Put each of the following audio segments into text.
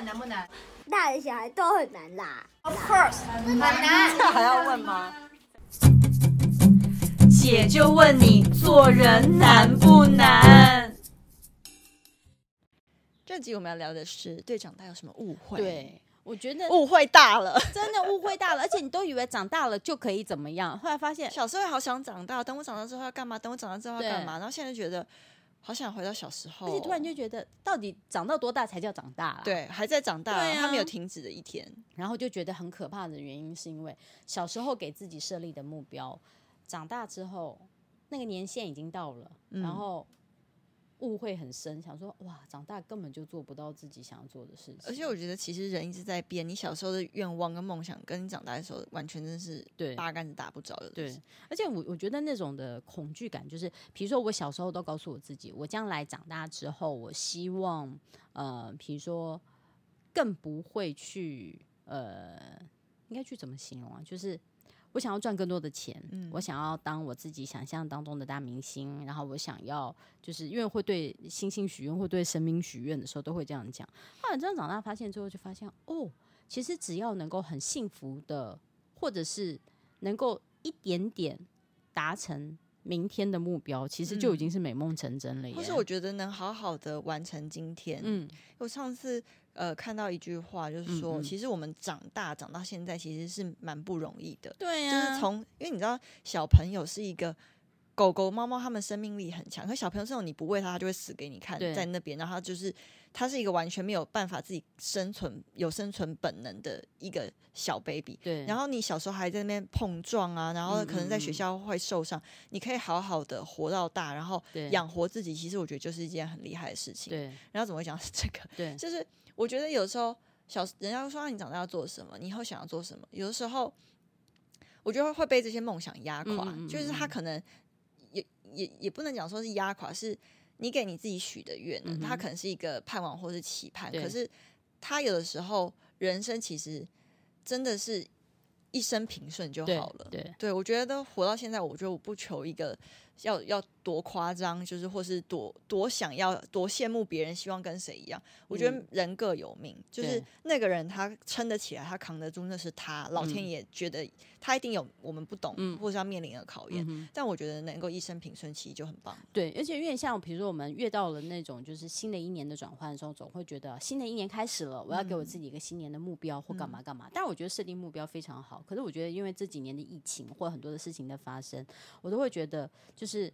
了难不难？大人小孩都很难啦。Of course，很难。这还要问吗？姐就问你，做人难不难？这集我们要聊的是对长大有什么误会？对，我觉得误会大了，真的误会大了，而且你都以为长大了就可以怎么样，后来发现小时候好想长大，等我长大之后要干嘛？等我长大之后要干嘛？然后现在就觉得。好想回到小时候，而且突然就觉得，到底长到多大才叫长大啊？对，还在长大，对啊，他没有停止的一天。然后就觉得很可怕的原因，是因为小时候给自己设立的目标，长大之后那个年限已经到了，嗯，然后。误会很深，想说哇，长大根本就做不到自己想要做的事情。而且我觉得，其实人一直在变。你小时候的愿望跟梦想，跟你长大的时候，完全真是对八竿子打不着的。对，而且我我觉得那种的恐惧感，就是比如说我小时候都告诉我自己，我将来长大之后，我希望呃，比如说更不会去呃，应该去怎么形容啊？就是。我想要赚更多的钱，嗯，我想要当我自己想象当中的大明星，然后我想要就是因为会对星星许愿，会对神明许愿的时候都会这样讲。后来真的长大发现之后，就发现哦，其实只要能够很幸福的，或者是能够一点点达成明天的目标，其实就已经是美梦成真了耶。或是我觉得能好好的完成今天。嗯，我上次。呃，看到一句话，就是说，嗯嗯，其实我们长大长到现在，其实是蛮不容易的。对呀，就是从，因为你知道，小朋友是一个狗狗、猫猫，它们生命力很强。可小朋友这种，你不喂它，它就会死给你看，在那边。然后它就是，它是一个完全没有办法自己生存、有生存本能的一个小 baby。对。然后你小时候还在那边碰撞啊，然后可能在学校会受伤，嗯嗯，你可以好好的活到大，然后养活自己。其实我觉得就是一件很厉害的事情。对。然后怎么会讲是这个？对，就是。我觉得有时候小人家说，你长大要做什么，你以后想要做什么？有的时候，我觉得会被这些梦想压垮。嗯嗯嗯，就是他可能也也也不能讲说是压垮，是你给你自己许的愿，嗯，他可能是一个盼望或是期盼。可是他有的时候，人生其实真的是一生平顺就好了。对，我觉得活到现在，我觉得我不求一个。要要多夸张，就是或是多多想要多羡慕别人，希望跟谁一样？我觉得人各有命，嗯、就是那个人他撑得起来，他扛得住，那是他。老天爷觉得他一定有我们不懂，嗯、或是要面临的考验、嗯。但我觉得能够一生平顺，其实就很棒。对，而且因为像比如说我们越到了那种就是新的一年的转换的时候，总会觉得新的一年开始了，我要给我自己一个新年的目标或干嘛干嘛。嗯、但我觉得设定目标非常好，可是我觉得因为这几年的疫情或很多的事情的发生，我都会觉得就是。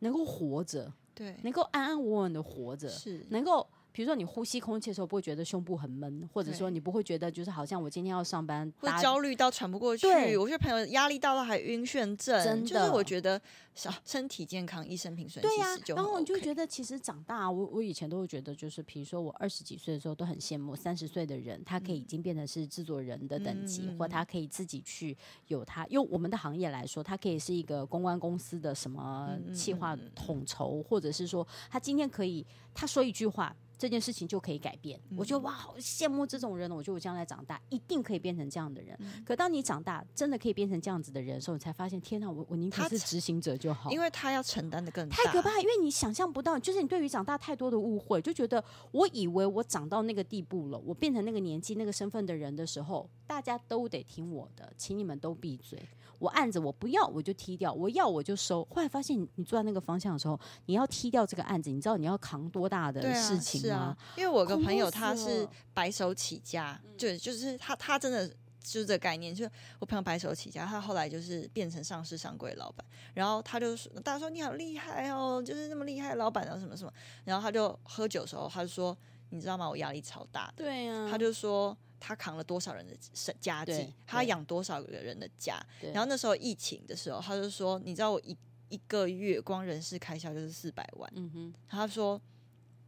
能够活着，对，能够安安稳稳的活着，是能够。比如说你呼吸空气的时候，不会觉得胸部很闷，或者说你不会觉得就是好像我今天要上班，会焦虑到喘不过去。我觉得朋友压力大到还晕眩症，真的。就是我觉得小身体健康，一生平顺。对呀、啊，然后我就觉得其实长大，我我以前都会觉得就是，比如说我二十几岁的时候都很羡慕三十岁的人，他可以已经变成是制作人的等级，嗯、或他可以自己去有他用我们的行业来说，他可以是一个公关公司的什么企划统筹，或者是说他今天可以他说一句话。这件事情就可以改变，嗯、我觉得哇，好羡慕这种人。我觉得我将来长大一定可以变成这样的人。嗯、可当你长大真的可以变成这样子的人的时候，你才发现，天哪，我我宁可是执行者就好，因为他要承担的更大。太可怕，因为你想象不到，就是你对于长大太多的误会，就觉得我以为我长到那个地步了，我变成那个年纪、那个身份的人的时候，大家都得听我的，请你们都闭嘴。我案子我不要，我就踢掉；我要我就收。后来发现，你坐在那个方向的时候，你要踢掉这个案子，你知道你要扛多大的事情吗？对啊，是啊，因为我有个朋友他是白手起家，对，就是他他真的就是这个概念，就是我朋友白手起家，他后来就是变成上市上柜老板，然后他就说，大家说你好厉害哦，就是那么厉害的老板啊什么什么，然后他就喝酒的时候，他就说，你知道吗？我压力超大，对呀，他就说。他扛了多少人的家计？他养多少个人的家？然后那时候疫情的时候，他就说：“你知道我一一个月光人事开销就是四百万。嗯哼”他说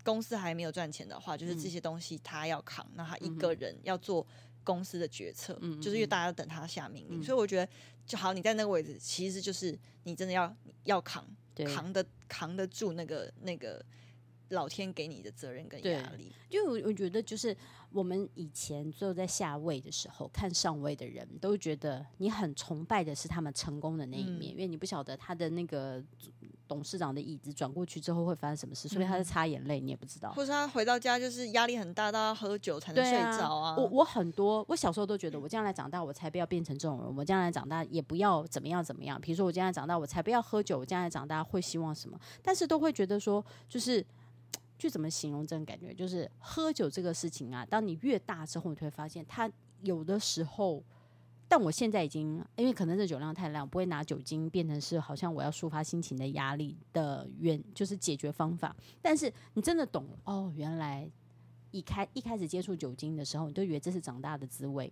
公司还没有赚钱的话，就是这些东西他要扛。那、嗯、他一个人要做公司的决策，嗯、就是因为大家要等他下命令、嗯。所以我觉得，就好，你在那个位置，其实就是你真的要要扛，扛得扛得住那个那个。老天给你的责任跟压力，就我我觉得就是我们以前坐在下位的时候，看上位的人都觉得你很崇拜的是他们成功的那一面，嗯、因为你不晓得他的那个董事长的椅子转过去之后会发生什么事，所以他在擦眼泪，你也不知道。或者他回到家就是压力很大，到要喝酒才能睡着啊。啊我我很多，我小时候都觉得我将来长大我才不要变成这种人，我将来长大也不要怎么样怎么样。比如说我将来长大我才不要喝酒，我将来长大会希望什么？但是都会觉得说，就是就怎么形容这种感觉？就是喝酒这个事情啊，当你越大之后，你就会发现他有的时候。但我现在已经，因为可能是酒量太烂，不会拿酒精变成是好像我要抒发心情的压力的原，就是解决方法。但是你真的懂哦，原来一开一开始接触酒精的时候，你都以为这是长大的滋味，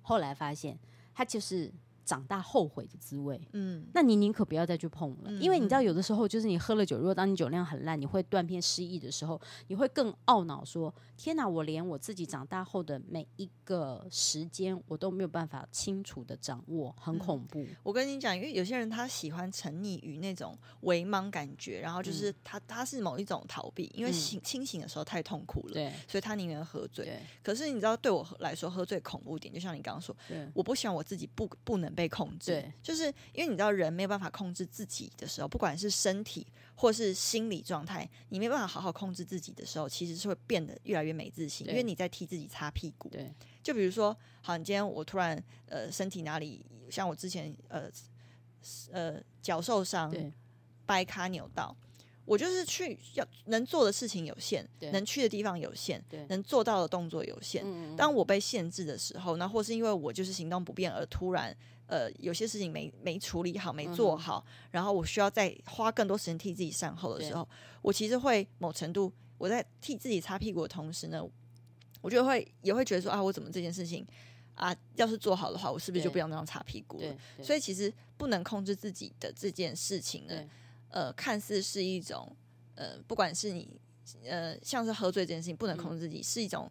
后来发现它就是。长大后悔的滋味，嗯，那你宁可不要再去碰了，嗯、因为你知道，有的时候就是你喝了酒，如果当你酒量很烂，你会断片失忆的时候，你会更懊恼，说：天哪，我连我自己长大后的每一个时间，我都没有办法清楚的掌握，很恐怖。嗯、我跟你讲，因为有些人他喜欢沉溺于那种微茫感觉，然后就是他他是某一种逃避，因为醒清醒的时候太痛苦了，对，所以他宁愿喝醉。可是你知道，对我来说，喝醉恐怖点，就像你刚刚说，对。我不希望我自己不不能。被控制，对，就是因为你知道，人没有办法控制自己的时候，不管是身体或是心理状态，你没办法好好控制自己的时候，其实是会变得越来越没自信，因为你在替自己擦屁股。对，就比如说，好，你今天我突然呃身体哪里像我之前呃呃脚受伤，对掰咖扭到。我就是去要能做的事情有限，对能去的地方有限，对能做到的动作有限。嗯、当我被限制的时候，那或是因为我就是行动不便而突然呃有些事情没没处理好、没做好，嗯、然后我需要再花更多时间替自己善后的时候，我其实会某程度我在替自己擦屁股的同时呢，我就会也会觉得说啊，我怎么这件事情啊，要是做好的话，我是不是就不要那样擦屁股了？所以其实不能控制自己的这件事情呢。呃，看似是一种，呃，不管是你，呃，像是喝醉这件事情不能控制自己，嗯、是一种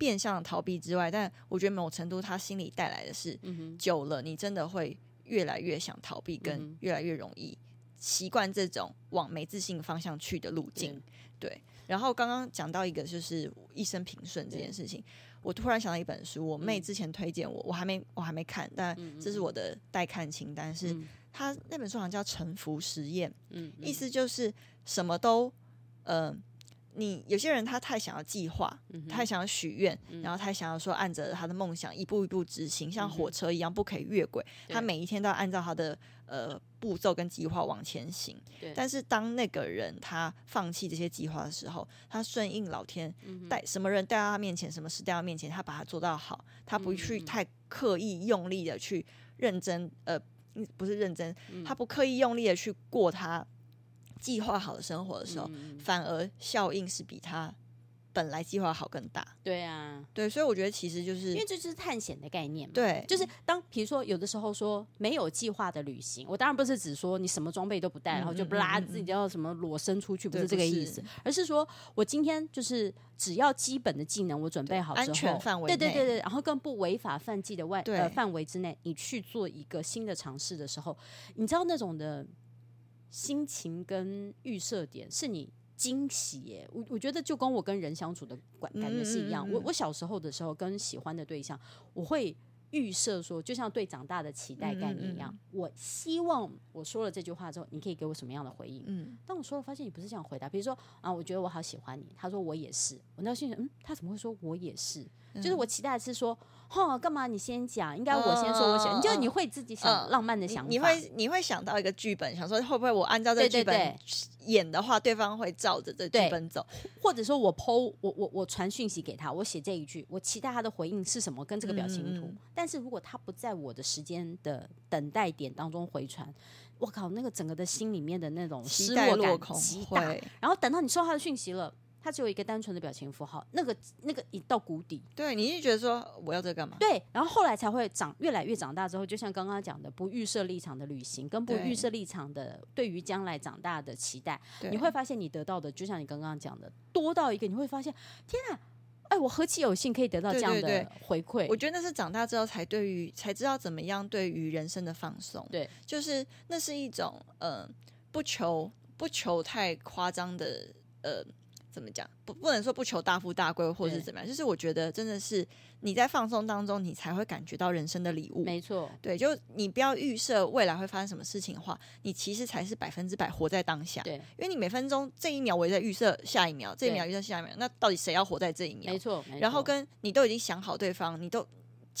变相逃避之外，但我觉得某程度他心里带来的是，嗯、久了你真的会越来越想逃避，跟越来越容易习惯这种往没自信方向去的路径。对，对。然后刚刚讲到一个就是一生平顺这件事情，我突然想到一本书，我妹之前推荐我，我还没我还没看，但这是我的待看清单是。嗯他那本书好像叫《沉浮实验》，嗯，嗯，意思就是什么都，呃，你有些人他太想要计划，嗯、太想要许愿，嗯、然后太想要说按着他的梦想一步一步执行，像火车一样不可以越轨，嗯、他每一天都要按照他的呃步骤跟计划往前行。对但是当那个人他放弃这些计划的时候，他顺应老天带什么人带到他面前，什么事带到面前，他把它做到好，他不去太刻意用力的去认真呃。不是认真，他不刻意用力的去过他计划好的生活的时候，嗯、反而效应是比他本来计划好更大。对啊，对，所以我觉得其实就是因为这就是探险的概念嘛。对，就是当比如说有的时候说没有计划的旅行，我当然不是指说你什么装备都不带，然后就不拉自己要什么裸身出去，不是这个意思，是而是说我今天就是只要基本的技能我准备好之后，安全范围，对对对对，然后更不违法犯纪的外呃范围之内，你去做一个新的尝试的时候，你知道那种的心情跟预设点是你。惊喜耶！我我觉得就跟我跟人相处的感感觉是一样。嗯嗯嗯，我我小时候的时候跟喜欢的对象，我会预设说，就像对长大的期待概念一样。嗯嗯嗯，我希望我说了这句话之后，你可以给我什么样的回应？嗯，当我说了，发现你不是这样回答。比如说啊，我觉得我好喜欢你。他说我也是。我那心里嗯，他怎么会说我也是？嗯、就是我期待的是说。哦，干嘛你先讲？应该我先说，我想，你就你会自己想浪漫的想法，你会你会想到一个剧本，想说会不会我按照这个剧本演的话，对方会照着这剧本走，或者说我 po 我我我传讯息给他，我写这一句，我期待他的回应是什么，跟这个表情图。但是如果他不在我的时间的等待点当中回传，我靠，那个整个的心里面的那种失落感极大。然后等到你收到他的讯息了。他只有一个单纯的表情符号，那个那个一到谷底。对，你就觉得说我要这干嘛？对，然后后来才会长，越来越长大之后，就像刚刚讲的，不预设立场的旅行，跟不预设立场的对于将来长大的期待，你会发现你得到的，就像你刚刚讲的，多到一个你会发现，天啊，哎，我何其有幸可以得到这样的回馈。我觉得那是长大之后才对于才知道怎么样对于人生的放松。对，就是那是一种呃不求不求太夸张的呃。怎么讲？不，不能说不求大富大贵，或者是怎么样。就是我觉得真的是你在放松当中，你才会感觉到人生的礼物。没错，对，就你不要预设未来会发生什么事情的话，你其实才是百分之百活在当下。对，因为你每分钟这一秒我也在预设下一秒，这一秒预设下一秒，那到底谁要活在这一秒？没错，然后跟你都已经想好对方，你都。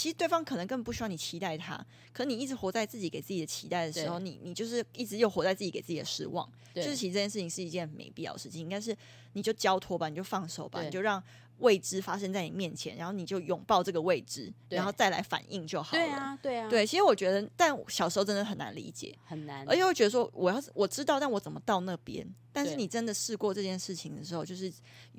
其实对方可能根本不需要你期待他，可你一直活在自己给自己的期待的时候，你你就是一直又活在自己给自己的失望。就是其实这件事情是一件没必要的事情，应该是你就交托吧，你就放手吧，你就让。未知发生在你面前，然后你就拥抱这个未知，然后再来反应就好了。对啊，对啊，对。其实我觉得，但小时候真的很难理解，很难，而且会觉得说，我要是我知道，但我怎么到那边？但是你真的试过这件事情的时候，就是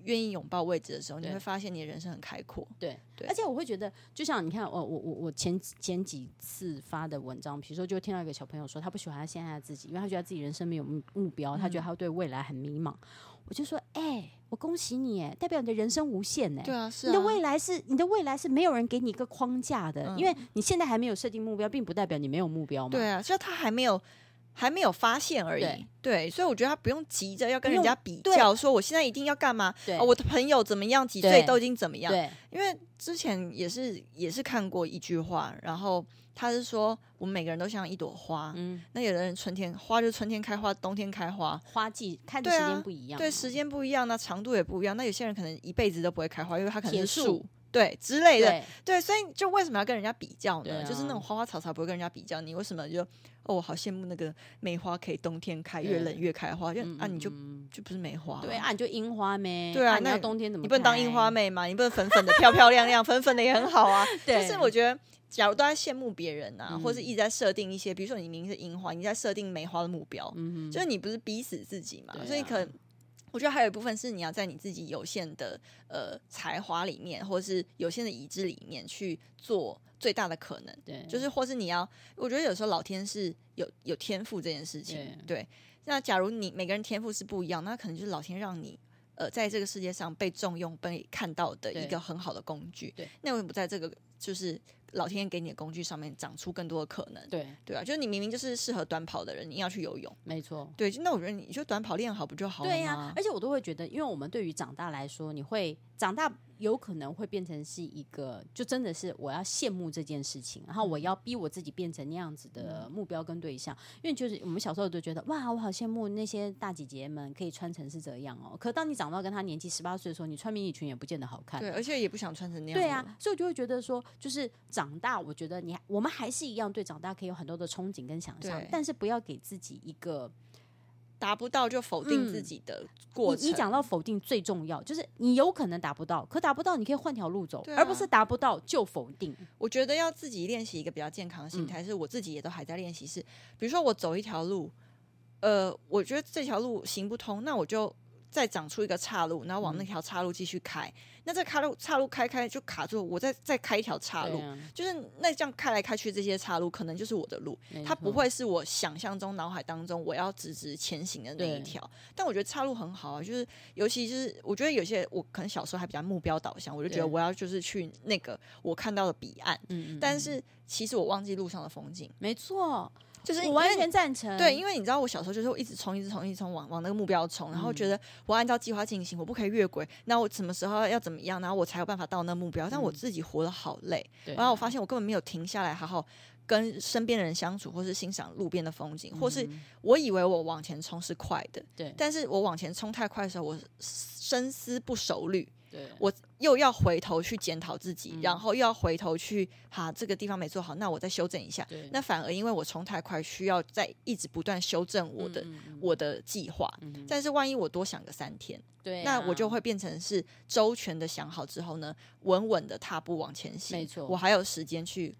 愿意拥抱未知的时候，你会发现你的人生很开阔。对，对。而且我会觉得，就像你看，我我我我前前几次发的文章，比如说，就听到一个小朋友说，他不喜欢他现在的自己，因为他觉得自己人生没有目目标，他觉得他对未来很迷茫。我就说，哎、欸，我恭喜你，哎，代表你的人生无限，哎，对啊，是啊，你的未来是你的未来是没有人给你一个框架的，嗯、因为你现在还没有设定目标，并不代表你没有目标嘛。对啊，就他还没有还没有发现而已。对，对，所以我觉得他不用急着要跟人家比较，说我现在一定要干嘛？我的朋友怎么样，几岁都已经怎么样？对，因为之前也是也是看过一句话，然后。他是说，我们每个人都像一朵花，嗯，那有的人春天花就春天开花，冬天开花，花季看的时间不一样，对，啊、对，时间不一样，那长度也不一样。那有些人可能一辈子都不会开花，因为他可能是树，对之类的对，对，所以就为什么要跟人家比较呢？啊、就是那种花花草草不会跟人家比较，你为什么就哦，我好羡慕那个梅花可以冬天开，越冷越开花，就啊，你就就不是梅花，对啊，你就樱花妹？对啊，那冬天怎么？你不能当樱花妹嘛？你不能粉粉的漂漂亮亮，粉粉的也很好啊。对，但是我觉得。假如都在羡慕别人啊，或是一直在设定一些，比如说你明明是樱花，你在设定梅花的目标，嗯，就是你不是逼死自己嘛？所以可能我觉得还有一部分是你要在你自己有限的呃才华里面，或者是有限的已知里面去做最大的可能。对，就是或是你要，我觉得有时候老天是有有天赋这件事情。对，对，那假如你每个人天赋是不一样，那可能就是老天让你呃在这个世界上被重用、被看到的一个很好的工具。对，那为什么不在这个就是？老天爷给你的工具上面长出更多的可能，对对啊，就是你明明就是适合短跑的人，你要去游泳，没错，对，那我觉得你就短跑练好不就好了吗？对呀、啊，而且我都会觉得，因为我们对于长大来说，你会长大。有可能会变成是一个，就真的是我要羡慕这件事情，然后我要逼我自己变成那样子的目标跟对象，因为就是我们小时候都觉得哇，我好羡慕那些大姐姐们可以穿成是这样哦。可当你长到跟她年纪十八岁的时候，你穿迷你裙也不见得好看，对，而且也不想穿成那样。对啊，所以我就会觉得说，就是长大，我觉得你我们还是一样对长大可以有很多的憧憬跟想象，但是不要给自己一个。达不到就否定自己的过程。嗯、你讲到否定最重要，就是你有可能达不到，可达不到你可以换条路走，啊，而不是达不到就否定。我觉得要自己练习一个比较健康的心态，嗯，是我自己也都还在练习。是比如说我走一条路，呃，我觉得这条路行不通，那我就。再长出一个岔路，然后往那条岔路继续开。嗯、那这岔路岔路开开就卡住，我再再开一条岔路，啊，就是那这样开来开去这些岔路，可能就是我的路，它不会是我想象中脑海当中我要直直前行的那一条。但我觉得岔路很好啊，就是尤其是我觉得有些我可能小时候还比较目标导向，我就觉得我要就是去那个我看到的彼岸。嗯，但是其实我忘记路上的风景。没错。就是我完全赞成，对，因为你知道，我小时候就是一直冲，一直冲，一直冲，往往那个目标冲，然后觉得我按照计划进行，我不可以越轨。那我什么时候要怎么样，然后我才有办法到那目标？但我自己活得好累，然后我发现我根本没有停下来，好好跟身边的人相处，或是欣赏路边的风景，或是我以为我往前冲是快的，对，但是我往前冲太快的时候，我深思不熟虑。对，我又要回头去检讨自己，嗯，然后又要回头去，哈，这个地方没做好，那我再修正一下。那反而因为我冲太快，需要再一直不断修正我的，我的计划，嗯。但是万一我多想个三天，对，那我就会变成是周全的想好之后呢，稳稳的踏步往前行。没错，我还有时间去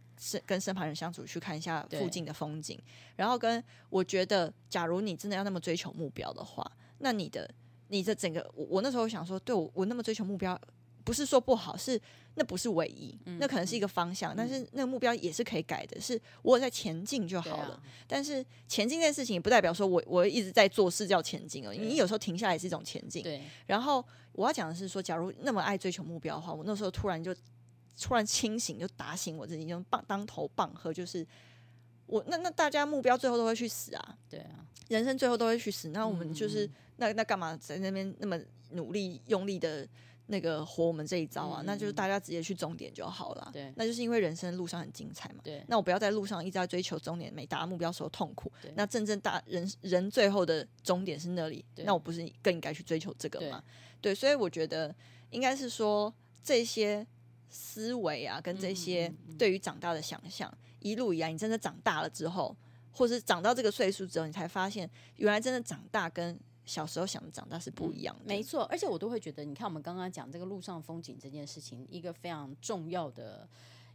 跟身旁人相处，去看一下附近的风景，然后跟我觉得，假如你真的要那么追求目标的话，那你的。你的整个，我我那时候想说，对我我那么追求目标，不是说不好，是那不是唯一，嗯、那可能是一个方向，嗯、但是那个目标也是可以改的，是我在前进就好了。啊、但是前进这件事情也不代表说我我一直在做事叫前进而已，你有时候停下来是一种前进。对。然后我要讲的是说，假如那么爱追求目标的话，我那时候突然就突然清醒，就打醒我自己，就棒当头棒喝，就是我那那大家目标最后都会去死啊，对啊，人生最后都会去死，那我们就是。嗯那那干嘛在那边那么努力用力的那个活我们这一招啊，嗯、那就是大家直接去终点就好了。对，那就是因为人生路上很精彩嘛。对，那我不要在路上一直在追求终点，每达到目标时候痛苦。对，那真正大人人最后的终点是那里，对，那我不是更应该去追求这个吗？对，对，所以我觉得应该是说这些思维啊，跟这些对于长大的想象，嗯嗯嗯，一路以来，你真的长大了之后，或是长到这个岁数之后，你才发现原来真的长大跟。小时候想的长大是不一样的，嗯、没错。而且我都会觉得，你看我们刚刚讲这个路上风景这件事情，一个非常重要的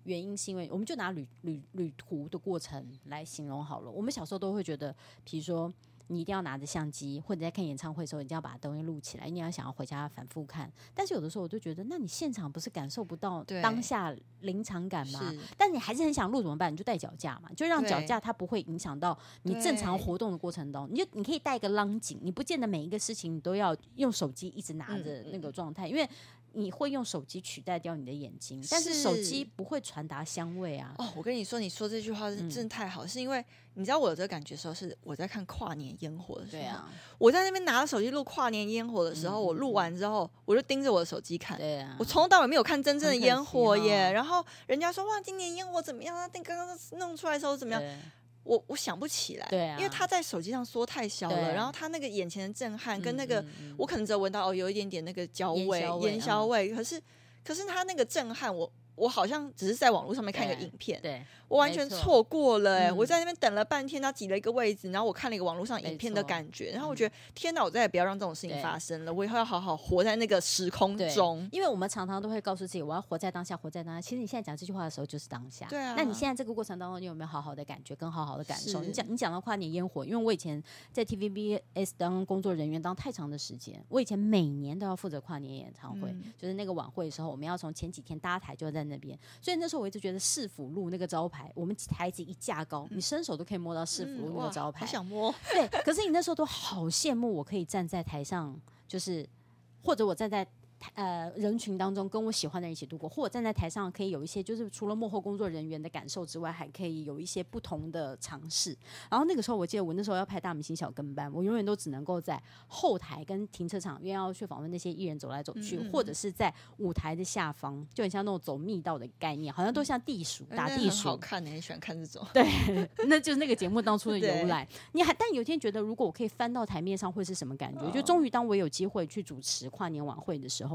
原因，是因为我们就拿旅旅旅途的过程来形容好了。我们小时候都会觉得，比如说。你一定要拿着相机，或者在看演唱会的时候，一定要把东西录起来。你要想要回家反复看，但是有的时候我就觉得，那你现场不是感受不到当下临场感吗？但你还是很想录怎么办？你就带脚架嘛，就让脚架它不会影响到你正常活动的过程中。你就你可以带一个浪景，你不见得每一个事情你都要用手机一直拿着那个状态，因为。你会用手机取代掉你的眼睛，但是手机不会传达香味啊！哦，我跟你说，你说这句话是真的太好，嗯、是因为你知道我有这个感觉的时候，是我在看跨年烟火的时候，对啊，我在那边拿着手机录跨年烟火的时候，嗯、我录完之后，我就盯着我的手机看，对啊，我从头到尾没有看真正的烟火耶。然后人家说哇，今年烟火怎么样啊？那刚刚弄出来的时候怎么样？我我想不起来，对啊，因为他在手机上缩太小了，然后他那个眼前的震撼跟那个，我可能只有闻到哦，有一点点那个焦味、烟硝味，可是可是他那个震撼我。我好像只是在网络上面看一个影片，对，对我完全错过了哎、欸！我在那边等了半天，他挤了一个位置，然后我看了一个网络上影片的感觉，然后我觉得天哪，我再也不要让这种事情发生了，我以后要好好活在那个时空中。因为我们常常都会告诉自己，我要活在当下，活在当下。其实你现在讲这句话的时候，就是当下。对啊。那你现在这个过程当中，你有没有好好的感觉，跟好好的感受？你讲，你讲到跨年烟火，因为我以前在 TVBS 当工作人员当太长的时间，我以前每年都要负责跨年演唱会，嗯、就是那个晚会的时候，我们要从前几天搭台就在那边，所以那。那时候我一直觉得市府路那个招牌，我们台子一架高，你伸手都可以摸到市府路那个招牌。好想摸。对，可是你那时候都好羡慕，我可以站在台上，就是或者我站在。呃，人群当中跟我喜欢的人一起度过，或者站在台上可以有一些，就是除了幕后工作人员的感受之外，还可以有一些不同的尝试。然后那个时候，我记得我那时候要拍大明星小跟班，我永远都只能够在后台跟停车场，因为要去访问那些艺人走来走去，嗯嗯或者是在舞台的下方，就很像那种走密道的概念，好像都像地鼠、嗯、打地鼠。好看，你很喜欢看这种。对，那就是那个节目当初的由来。你还但有一天觉得，如果我可以翻到台面上，会是什么感觉？哦、就终于当我有机会去主持跨年晚会的时候。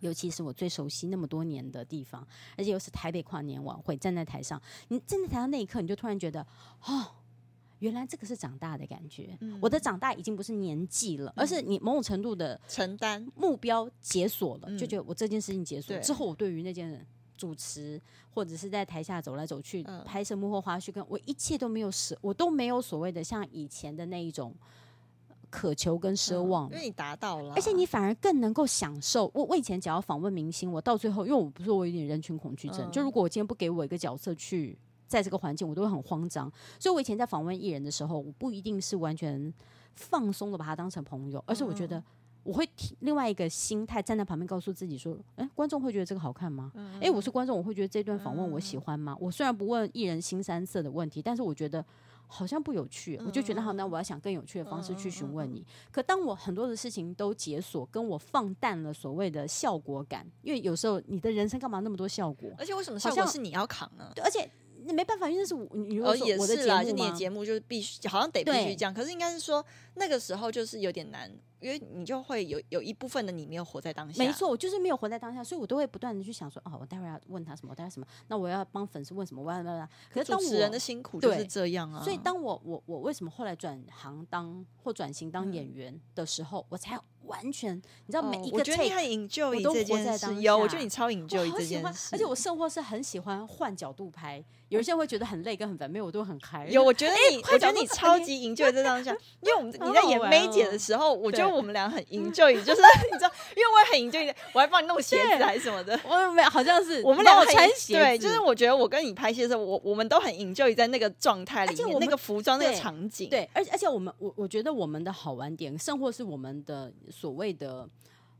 尤其是我最熟悉那么多年的地方，而且又是台北跨年晚会，站在台上，你站在台上那一刻，你就突然觉得，哦，原来这个是长大的感觉。嗯、我的长大已经不是年纪了，嗯、而是你某种程度的承担目标解锁了，就觉得我这件事情解锁、嗯、之后，我对于那件主持或者是在台下走来走去、嗯、拍摄幕后花絮，跟我一切都没有舍，我都没有所谓的像以前的那一种。渴求跟奢望，因为你达到了，而且你反而更能够享受。我我以前只要访问明星，我到最后，因为我不是我有点人群恐惧症，就如果我今天不给我一个角色去在这个环境，我都会很慌张。所以我以前在访问艺人的时候，我不一定是完全放松的把他当成朋友，而是我觉得我会提另外一个心态站在旁边，告诉自己说：“哎，观众会觉得这个好看吗？诶，我是观众，我会觉得这段访问我喜欢吗？我虽然不问艺人新三色的问题，但是我觉得。”好像不有趣，我就觉得好，那我要想更有趣的方式去询问你。可当我很多的事情都解锁，跟我放淡了所谓的效果感，因为有时候你的人生干嘛那么多效果？而且为什么效果是你要扛呢？对，而且那没办法，因为那是我，你如果说我的节目，就你的节目就是必须，好像得必须这样。可是应该是说那个时候就是有点难。因为你就会有有一部分的你没有活在当下，没错，我就是没有活在当下，所以我都会不断的去想说，哦，我待会儿要问他什么，我待会什么，那我要帮粉丝问什么，我要那那。可是当我主持人的辛苦就是这样啊。所以当我我我为什么后来转行当或转型当演员的时候，嗯、我才完全你知道每一个我觉得你很 enjoy 这件事，有，我觉得你超 enjoy 这件事，而且我生活是很喜欢换角度拍。有一些人会觉得很累跟很烦，没有，我都很开。有，我觉得你，我觉得你超级 enjoy 这当下，因为我们你在演 May 姐的时候，我觉得我们俩很 enjoy，就是 你知道，因为我也很 enjoy，我还帮你弄鞋子还是什么的。我没有，好像是我们俩穿鞋子。对，就是我觉得我跟你拍戏的时候，我我们都很 enjoy 在那个状态里面，那个服装那个场景。对，而且而且我们我我觉得我们的好玩点，甚或是我们的所谓的。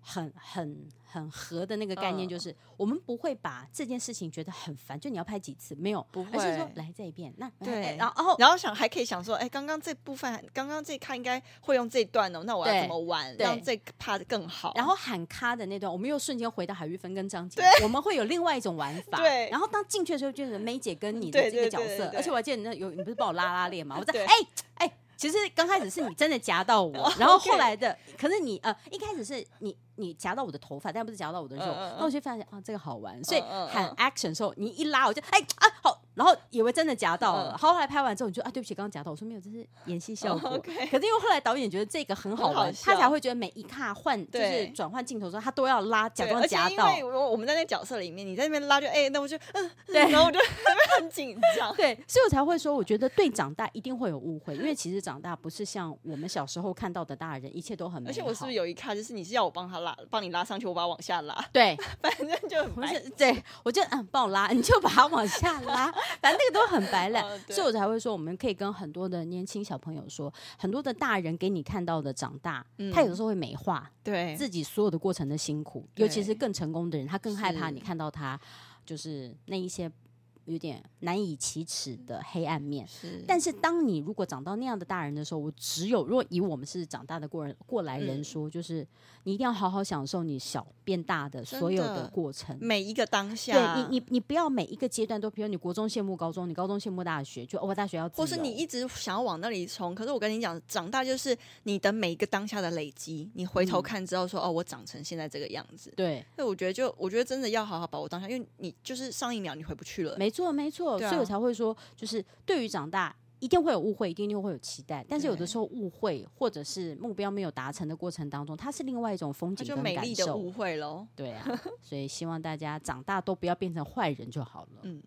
很很很合的那个概念，就是、嗯、我们不会把这件事情觉得很烦，就你要拍几次没有，不会，而是说来这一遍，那对，然后然后想还可以想说，哎，刚刚这部分，刚刚这看应该会用这一段哦，那我要怎么玩，让这趴的更好？然后喊卡的那段，我们又瞬间回到海玉芬跟张杰，对，我们会有另外一种玩 法。对，然后当进去的时候，就是梅姐跟你的这个角色，对对对对对，而且我还记得你那有，你不是帮我拉拉链吗？我在哎哎。其实刚开始是你真的夹到我，然后后来的，可是你呃一开始是你你夹到我的头发，但不是夹到我的肉，那我就发现啊这个好玩，所以喊 action 的时候你一拉我就哎啊好，然后以为真的夹到了，后来拍完之后你就啊对不起刚刚夹到，我说没有这是演戏效果，可是因为后来导演觉得这个很好玩，他才会觉得每一卡换就是转换镜头的时候他都要拉假装夹到，因为我们在那个角色里面，你在那边拉就哎那我就嗯对，然后我就 很紧张，对，所以我才会说我觉得对长大一定会有误会，因为其实长大不是像。我们小时候看到的大人，一切都很美好。而且我是不是有一卡，就是你是要我帮他拉，帮你拉上去，我把他往下拉。对，反正就很白。对，我就嗯，帮我拉，你就把他往下拉。反正那个都很白烂，哦、所以我才会说，我们可以跟很多的年轻小朋友说，很多的大人给你看到的长大，嗯、他有的时候会美化对自己所有的过程的辛苦，尤其是更成功的人，他更害怕你看到他就是那一些。有点难以启齿的黑暗面，是。但是当你如果长到那样的大人的时候，我只有如果以我们是长大的过人过来人说，嗯、就是你一定要好好享受你小变大的所有的过程，每一个当下。对你，你你不要每一个阶段都，比如你国中羡慕高中，你高中羡慕大学，就我大学要，或是你一直想要往那里冲。可是我跟你讲，长大就是你的每一个当下的累积。你回头看之后说，嗯、哦，我长成现在这个样子。对。那我觉得就，我觉得真的要好好把握当下，因为你就是上一秒你回不去了。没错，没错，啊、所以我才会说，就是对于长大，一定会有误会，一定又会有期待。但是有的时候误会或者是目标没有达成的过程当中，它是另外一种风景跟感受。就美丽的误会喽。对啊，所以希望大家长大都不要变成坏人就好了。嗯。